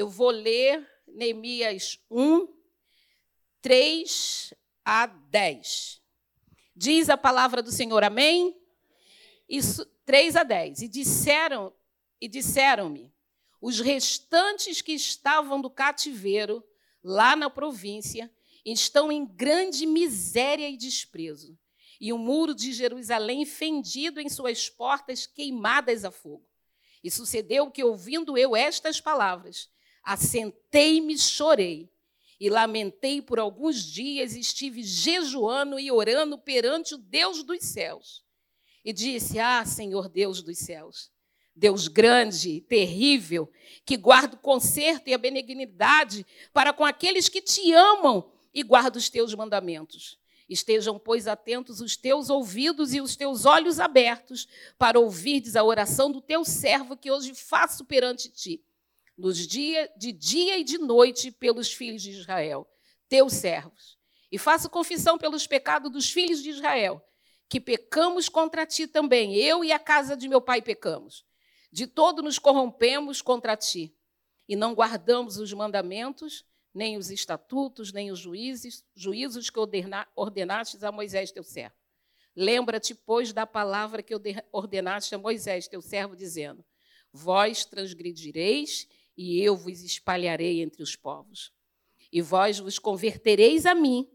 Eu vou ler Neemias 1, 3 a 10. Diz a palavra do Senhor, amém? Isso, 3 a 10. E disseram e disseram-me os restantes que estavam do cativeiro lá na província estão em grande miséria e desprezo, e o muro de Jerusalém fendido em suas portas queimadas a fogo. E sucedeu que, ouvindo eu estas palavras, assentei-me, chorei e lamentei por alguns dias, estive jejuando e orando perante o Deus dos céus. E disse: Ah, Senhor Deus dos céus, Deus grande, terrível, que guarda o conserto e a benignidade para com aqueles que te amam e guarda os teus mandamentos. Estejam, pois, atentos os teus ouvidos e os teus olhos abertos para ouvirdes a oração do teu servo que hoje faço perante ti, nos dias de dia e de noite pelos filhos de Israel, teus servos. E faço confissão pelos pecados dos filhos de Israel, que pecamos contra ti também, eu e a casa de meu pai pecamos. De todo nos corrompemos contra ti, e não guardamos os mandamentos nem os estatutos, nem os juízes, juízos que ordenastes a Moisés, teu servo. Lembra-te, pois, da palavra que ordenaste a Moisés, teu servo, dizendo: Vós transgredireis e eu vos espalharei entre os povos. E vós vos convertereis a mim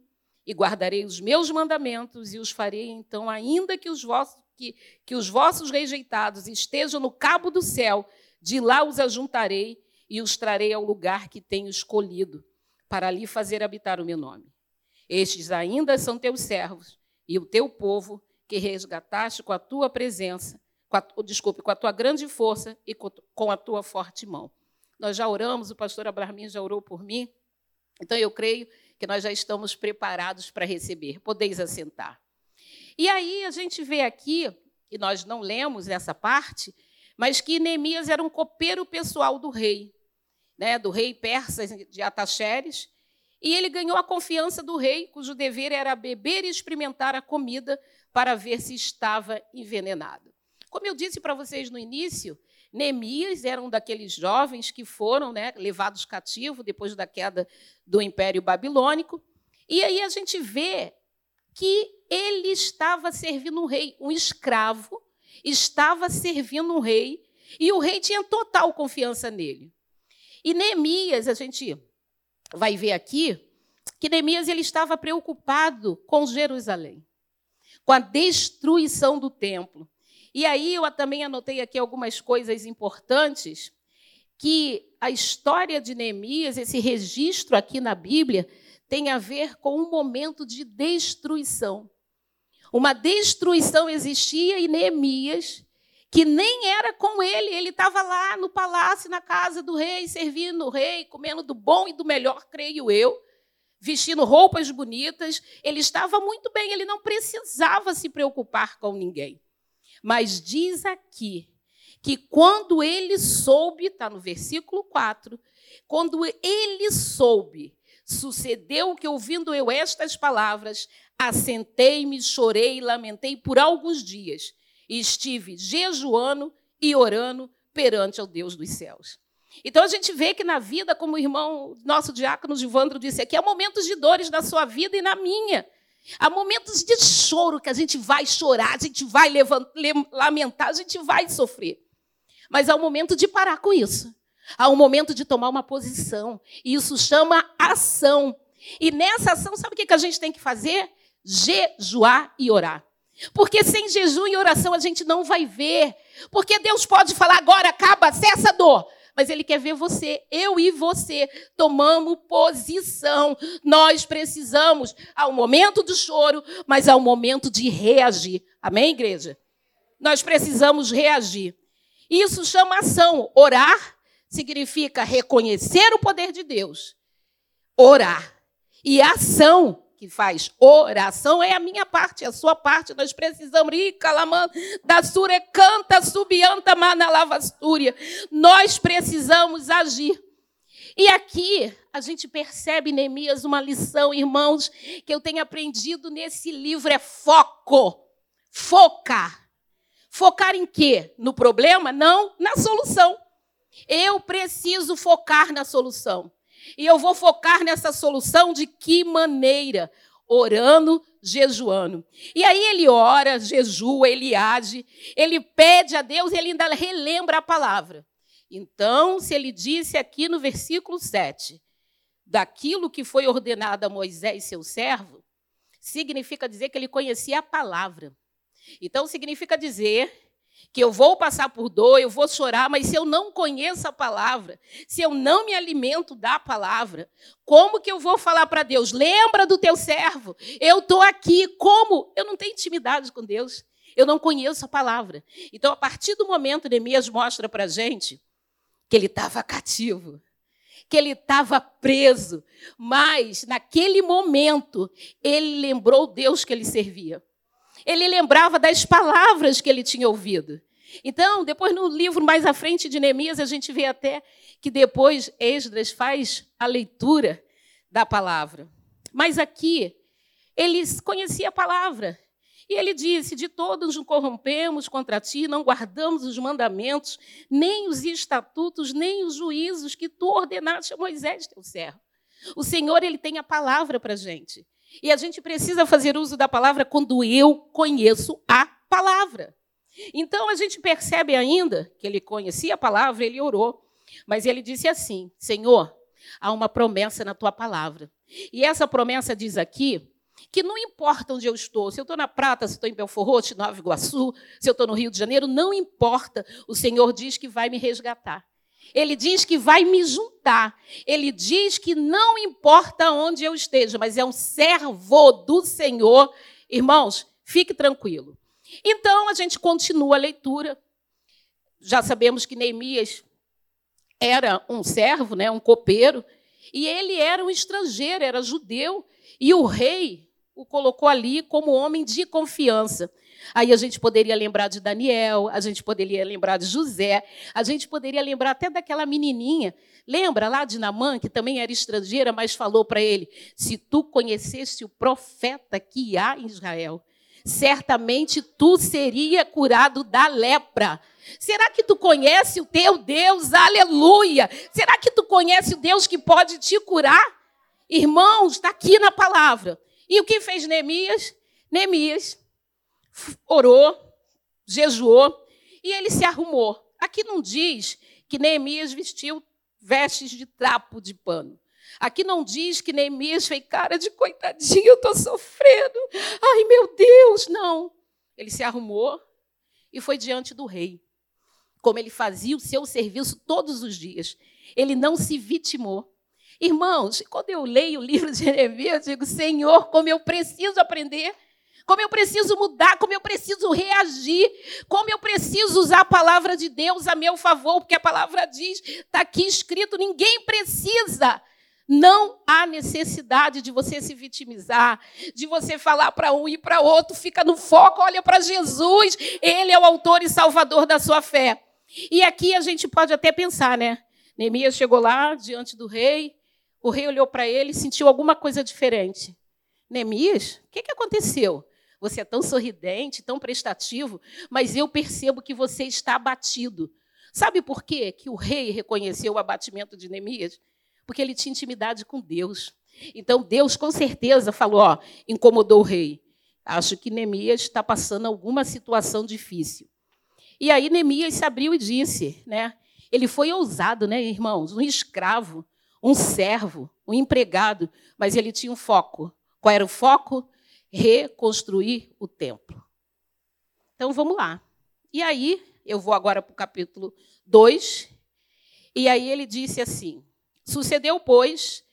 e guardarei os meus mandamentos e os farei então, ainda que os vossos, que, que os vossos rejeitados estejam no cabo do céu, de lá os ajuntarei e os trarei ao lugar que tenho escolhido, para ali fazer habitar o meu nome. Estes ainda são teus servos e o teu povo, que resgataste com a tua presença, com a, desculpe, com a tua grande força e com a tua forte mão. Nós já oramos, o pastor Abrahamim já orou por mim, então eu creio que nós já estamos preparados para receber. Podeis assentar. E aí a gente vê aqui, e nós não lemos essa parte, mas que Neemias era um copeiro pessoal do rei né, do rei persa de Ataxeres, e ele ganhou a confiança do rei, cujo dever era beber e experimentar a comida para ver se estava envenenado. Como eu disse para vocês no início, Neemias era um daqueles jovens que foram né, levados cativos depois da queda do Império Babilônico. E aí a gente vê que ele estava servindo um rei, um escravo, estava servindo um rei, e o rei tinha total confiança nele. E Neemias, a gente vai ver aqui, que Neemias ele estava preocupado com Jerusalém, com a destruição do templo. E aí eu também anotei aqui algumas coisas importantes que a história de Neemias, esse registro aqui na Bíblia, tem a ver com um momento de destruição. Uma destruição existia e Neemias que nem era com ele, ele estava lá no palácio, na casa do rei, servindo o rei, comendo do bom e do melhor, creio eu, vestindo roupas bonitas. Ele estava muito bem, ele não precisava se preocupar com ninguém. Mas diz aqui que quando ele soube, está no versículo 4, quando ele soube, sucedeu que, ouvindo eu estas palavras, assentei-me, chorei lamentei por alguns dias e estive jejuando e orando perante ao Deus dos céus. Então a gente vê que na vida, como o irmão nosso diácono Givandro disse aqui, há momentos de dores na sua vida e na minha. Há momentos de choro que a gente vai chorar, a gente vai lamentar, a gente vai sofrer. Mas há um momento de parar com isso. Há um momento de tomar uma posição. E isso chama ação. E nessa ação, sabe o que a gente tem que fazer? Jejuar e orar. Porque sem jejum e oração a gente não vai ver. Porque Deus pode falar agora, acaba, cessa a dor. Mas Ele quer ver você, eu e você, tomamos posição. Nós precisamos, ao momento do choro, mas ao momento de reagir. Amém, igreja? Nós precisamos reagir. Isso chama ação. Orar significa reconhecer o poder de Deus. Orar. E ação que faz oração é a minha parte, é a sua parte. Nós precisamos ir da sure canta subianta manalavastúria. Nós precisamos agir. E aqui a gente percebe Neemias uma lição, irmãos, que eu tenho aprendido nesse livro é foco. Focar. Focar em quê? No problema? Não, na solução. Eu preciso focar na solução. E eu vou focar nessa solução de que maneira? Orando, jejuando. E aí ele ora, jejua, ele age, ele pede a Deus e ele ainda relembra a palavra. Então, se ele disse aqui no versículo 7, daquilo que foi ordenado a Moisés, seu servo, significa dizer que ele conhecia a palavra. Então, significa dizer que eu vou passar por dor, eu vou chorar, mas se eu não conheço a palavra, se eu não me alimento da palavra, como que eu vou falar para Deus? Lembra do teu servo, eu estou aqui. Como? Eu não tenho intimidade com Deus, eu não conheço a palavra. Então, a partir do momento, Neemias mostra para a gente que ele estava cativo, que ele estava preso, mas naquele momento ele lembrou Deus que ele servia. Ele lembrava das palavras que ele tinha ouvido. Então, depois no livro mais à frente de Neemias, a gente vê até que depois Esdras faz a leitura da palavra. Mas aqui, ele conhecia a palavra. E ele disse: De todos nos corrompemos contra ti, não guardamos os mandamentos, nem os estatutos, nem os juízos que tu ordenaste a Moisés, teu servo. O Senhor, ele tem a palavra para a gente. E a gente precisa fazer uso da palavra quando eu conheço a palavra. Então a gente percebe ainda que ele conhecia a palavra, ele orou, mas ele disse assim: Senhor, há uma promessa na tua palavra. E essa promessa diz aqui que não importa onde eu estou, se eu estou na Prata, se estou em Belfort Roxo, Nova Iguaçu, se eu estou no Rio de Janeiro, não importa. O Senhor diz que vai me resgatar. Ele diz que vai me juntar. Ele diz que não importa onde eu esteja, mas é um servo do Senhor. Irmãos, fique tranquilo. Então a gente continua a leitura. Já sabemos que Neemias era um servo, né, um copeiro, e ele era um estrangeiro, era judeu, e o rei o colocou ali como homem de confiança. Aí a gente poderia lembrar de Daniel, a gente poderia lembrar de José, a gente poderia lembrar até daquela menininha. Lembra lá de Namã, que também era estrangeira, mas falou para ele: Se tu conhecesse o profeta que há em Israel, certamente tu seria curado da lepra. Será que tu conhece o teu Deus? Aleluia! Será que tu conhece o Deus que pode te curar? Irmãos, está aqui na palavra. E o que fez Neemias? Neemias orou, jejuou e ele se arrumou. Aqui não diz que Neemias vestiu vestes de trapo de pano. Aqui não diz que Neemias fez cara de coitadinho, eu estou sofrendo. Ai, meu Deus, não. Ele se arrumou e foi diante do rei, como ele fazia o seu serviço todos os dias. Ele não se vitimou. Irmãos, quando eu leio o livro de Neemias, eu digo, Senhor, como eu preciso aprender como eu preciso mudar, como eu preciso reagir, como eu preciso usar a palavra de Deus a meu favor, porque a palavra diz, está aqui escrito: ninguém precisa. Não há necessidade de você se vitimizar, de você falar para um e para outro, fica no foco, olha para Jesus, Ele é o autor e salvador da sua fé. E aqui a gente pode até pensar, né? Neemias chegou lá diante do rei, o rei olhou para ele e sentiu alguma coisa diferente. Neemias, o que, que aconteceu? Você é tão sorridente, tão prestativo, mas eu percebo que você está abatido. Sabe por quê que o rei reconheceu o abatimento de Neemias? Porque ele tinha intimidade com Deus. Então Deus com certeza falou, ó, incomodou o rei. Acho que Neemias está passando alguma situação difícil. E aí Neemias se abriu e disse, né? Ele foi ousado, né, irmãos? Um escravo, um servo, um empregado, mas ele tinha um foco. Qual era o foco? reconstruir o templo. Então vamos lá. E aí, eu vou agora para o capítulo 2. E aí ele disse assim: Sucedeu, pois,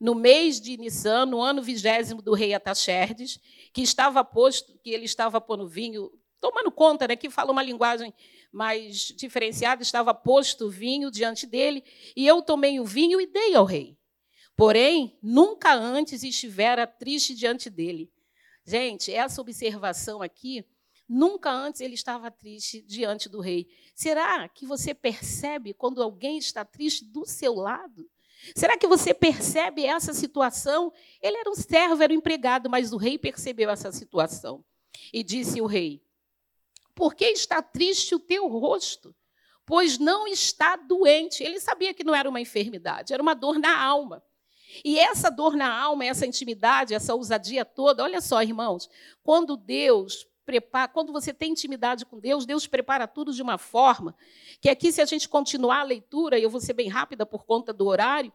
no mês de Nissan, no ano vigésimo do rei Ataxerdes, que estava posto, que ele estava pondo vinho, tomando conta, né, que fala uma linguagem mais diferenciada, estava posto vinho diante dele, e eu tomei o vinho e dei ao rei. Porém, nunca antes estivera triste diante dele. Gente, essa observação aqui, nunca antes ele estava triste diante do rei. Será que você percebe quando alguém está triste do seu lado? Será que você percebe essa situação? Ele era um servo, era um empregado, mas o rei percebeu essa situação. E disse o rei: Por que está triste o teu rosto? pois não está doente. Ele sabia que não era uma enfermidade, era uma dor na alma. E essa dor na alma, essa intimidade, essa ousadia toda, olha só, irmãos, quando Deus prepara, quando você tem intimidade com Deus, Deus prepara tudo de uma forma que aqui, se a gente continuar a leitura, e eu vou ser bem rápida por conta do horário,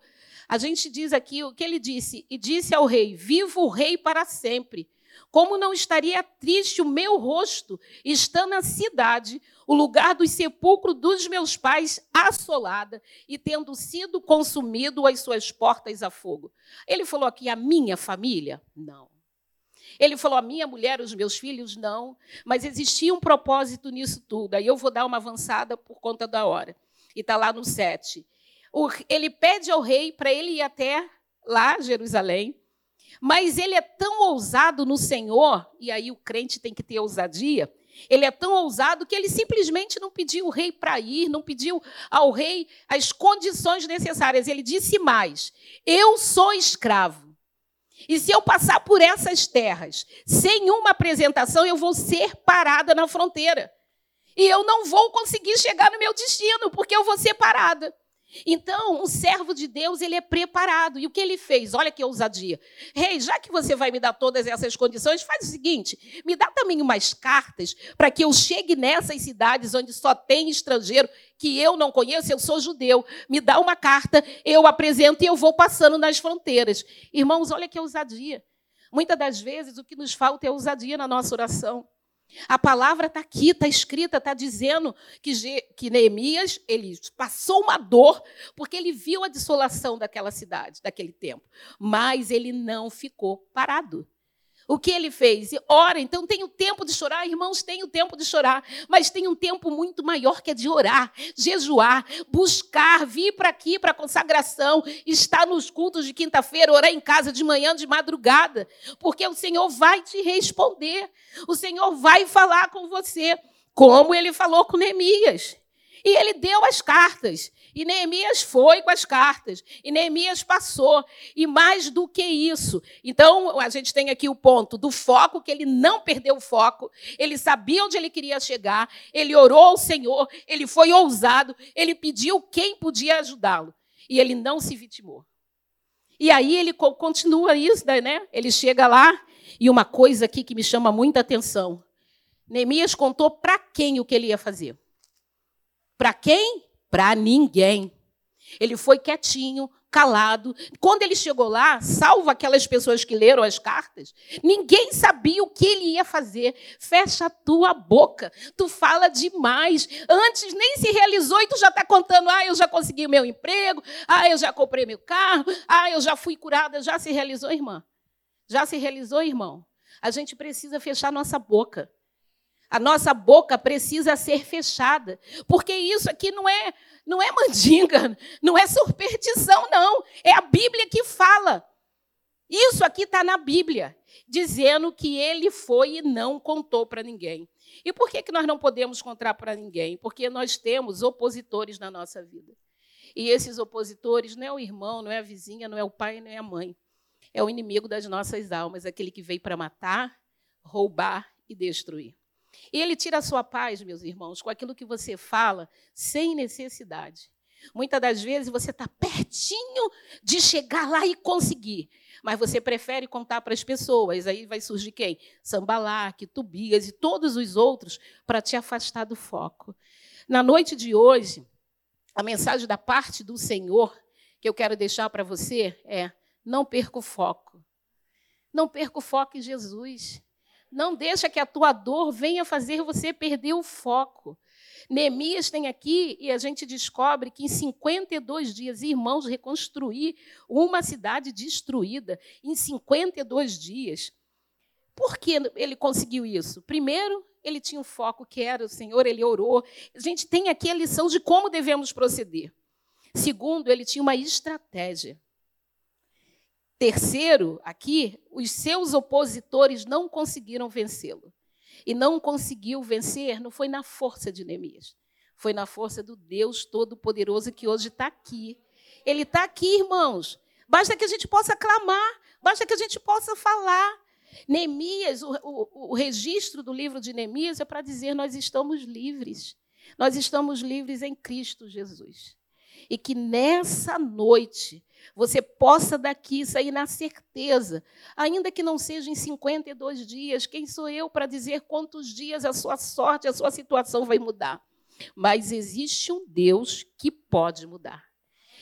a gente diz aqui o que ele disse, e disse ao rei: Viva o rei para sempre. Como não estaria triste o meu rosto, estando na cidade, o lugar do sepulcro dos meus pais assolada e tendo sido consumido as suas portas a fogo? Ele falou aqui a minha família? Não. Ele falou a minha mulher, os meus filhos? Não. Mas existia um propósito nisso tudo. Aí eu vou dar uma avançada por conta da hora. E está lá no 7. Ele pede ao rei para ele ir até lá, Jerusalém, mas ele é tão ousado no Senhor, e aí o crente tem que ter ousadia. Ele é tão ousado que ele simplesmente não pediu o rei para ir, não pediu ao rei as condições necessárias. Ele disse mais: Eu sou escravo. E se eu passar por essas terras sem uma apresentação, eu vou ser parada na fronteira. E eu não vou conseguir chegar no meu destino, porque eu vou ser parada. Então, um servo de Deus, ele é preparado. E o que ele fez? Olha que ousadia. Rei, já que você vai me dar todas essas condições, faz o seguinte: me dá também umas cartas para que eu chegue nessas cidades onde só tem estrangeiro que eu não conheço, eu sou judeu. Me dá uma carta, eu apresento e eu vou passando nas fronteiras. Irmãos, olha que ousadia. Muitas das vezes o que nos falta é ousadia na nossa oração. A palavra está aqui, está escrita, está dizendo que, que Neemias ele passou uma dor porque ele viu a dissolação daquela cidade, daquele tempo. Mas ele não ficou parado. O que ele fez? Ora, então tem o tempo de chorar, irmãos, tem o tempo de chorar, mas tem um tempo muito maior que é de orar, jejuar, buscar, vir para aqui para a consagração, estar nos cultos de quinta-feira, orar em casa de manhã, de madrugada, porque o Senhor vai te responder, o Senhor vai falar com você, como ele falou com Neemias. E ele deu as cartas. E Neemias foi com as cartas. E Neemias passou. E mais do que isso. Então, a gente tem aqui o ponto do foco, que ele não perdeu o foco. Ele sabia onde ele queria chegar. Ele orou ao Senhor. Ele foi ousado. Ele pediu quem podia ajudá-lo. E ele não se vitimou. E aí ele continua isso, né? Ele chega lá. E uma coisa aqui que me chama muita atenção. Neemias contou para quem o que ele ia fazer. Para quem? Para ninguém. Ele foi quietinho, calado. Quando ele chegou lá, salvo aquelas pessoas que leram as cartas, ninguém sabia o que ele ia fazer. Fecha a tua boca. Tu fala demais. Antes nem se realizou e tu já está contando: ah, eu já consegui meu emprego, ah, eu já comprei meu carro, ah, eu já fui curada. Já se realizou, irmã? Já se realizou, irmão? A gente precisa fechar nossa boca. A nossa boca precisa ser fechada, porque isso aqui não é não é mandinga, não é superstição, não. É a Bíblia que fala. Isso aqui está na Bíblia, dizendo que ele foi e não contou para ninguém. E por que, que nós não podemos contar para ninguém? Porque nós temos opositores na nossa vida. E esses opositores não é o irmão, não é a vizinha, não é o pai, não é a mãe. É o inimigo das nossas almas, aquele que veio para matar, roubar e destruir. E ele tira a sua paz, meus irmãos, com aquilo que você fala, sem necessidade. Muitas das vezes você está pertinho de chegar lá e conseguir, mas você prefere contar para as pessoas. Aí vai surgir quem? Sambalaque, Tubias e todos os outros para te afastar do foco. Na noite de hoje, a mensagem da parte do Senhor que eu quero deixar para você é: não perca o foco. Não perca o foco em Jesus. Não deixa que a tua dor venha fazer você perder o foco. Neemias tem aqui, e a gente descobre que em 52 dias, irmãos, reconstruir uma cidade destruída em 52 dias. Por que ele conseguiu isso? Primeiro, ele tinha um foco que era o Senhor, ele orou. A gente tem aqui a lição de como devemos proceder. Segundo, ele tinha uma estratégia. Terceiro, aqui, os seus opositores não conseguiram vencê-lo. E não conseguiu vencer, não foi na força de Neemias, foi na força do Deus Todo-Poderoso que hoje está aqui. Ele está aqui, irmãos. Basta que a gente possa clamar, basta que a gente possa falar. Neemias, o, o, o registro do livro de Neemias é para dizer: nós estamos livres. Nós estamos livres em Cristo Jesus. E que nessa noite você possa daqui sair na certeza, ainda que não seja em 52 dias, quem sou eu para dizer quantos dias a sua sorte, a sua situação vai mudar? Mas existe um Deus que pode mudar.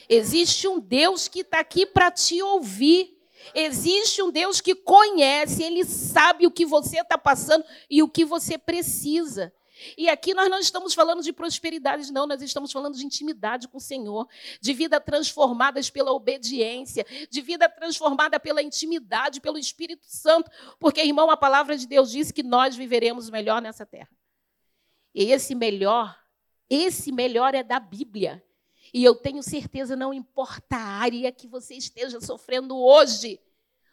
Existe um Deus que está aqui para te ouvir. Existe um Deus que conhece, ele sabe o que você está passando e o que você precisa. E aqui nós não estamos falando de prosperidade, não, nós estamos falando de intimidade com o Senhor, de vida transformadas pela obediência, de vida transformada pela intimidade, pelo Espírito Santo, porque, irmão, a palavra de Deus diz que nós viveremos melhor nessa terra. E esse melhor, esse melhor é da Bíblia. E eu tenho certeza, não importa a área que você esteja sofrendo hoje,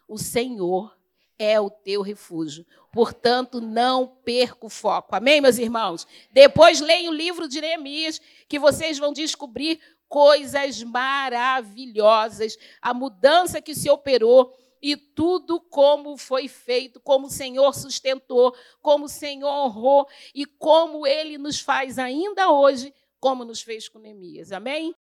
o Senhor é o teu refúgio. Portanto, não perca o foco. Amém, meus irmãos? Depois leia o livro de Neemias, que vocês vão descobrir coisas maravilhosas, a mudança que se operou e tudo como foi feito, como o Senhor sustentou, como o Senhor honrou e como ele nos faz ainda hoje, como nos fez com Neemias. Amém?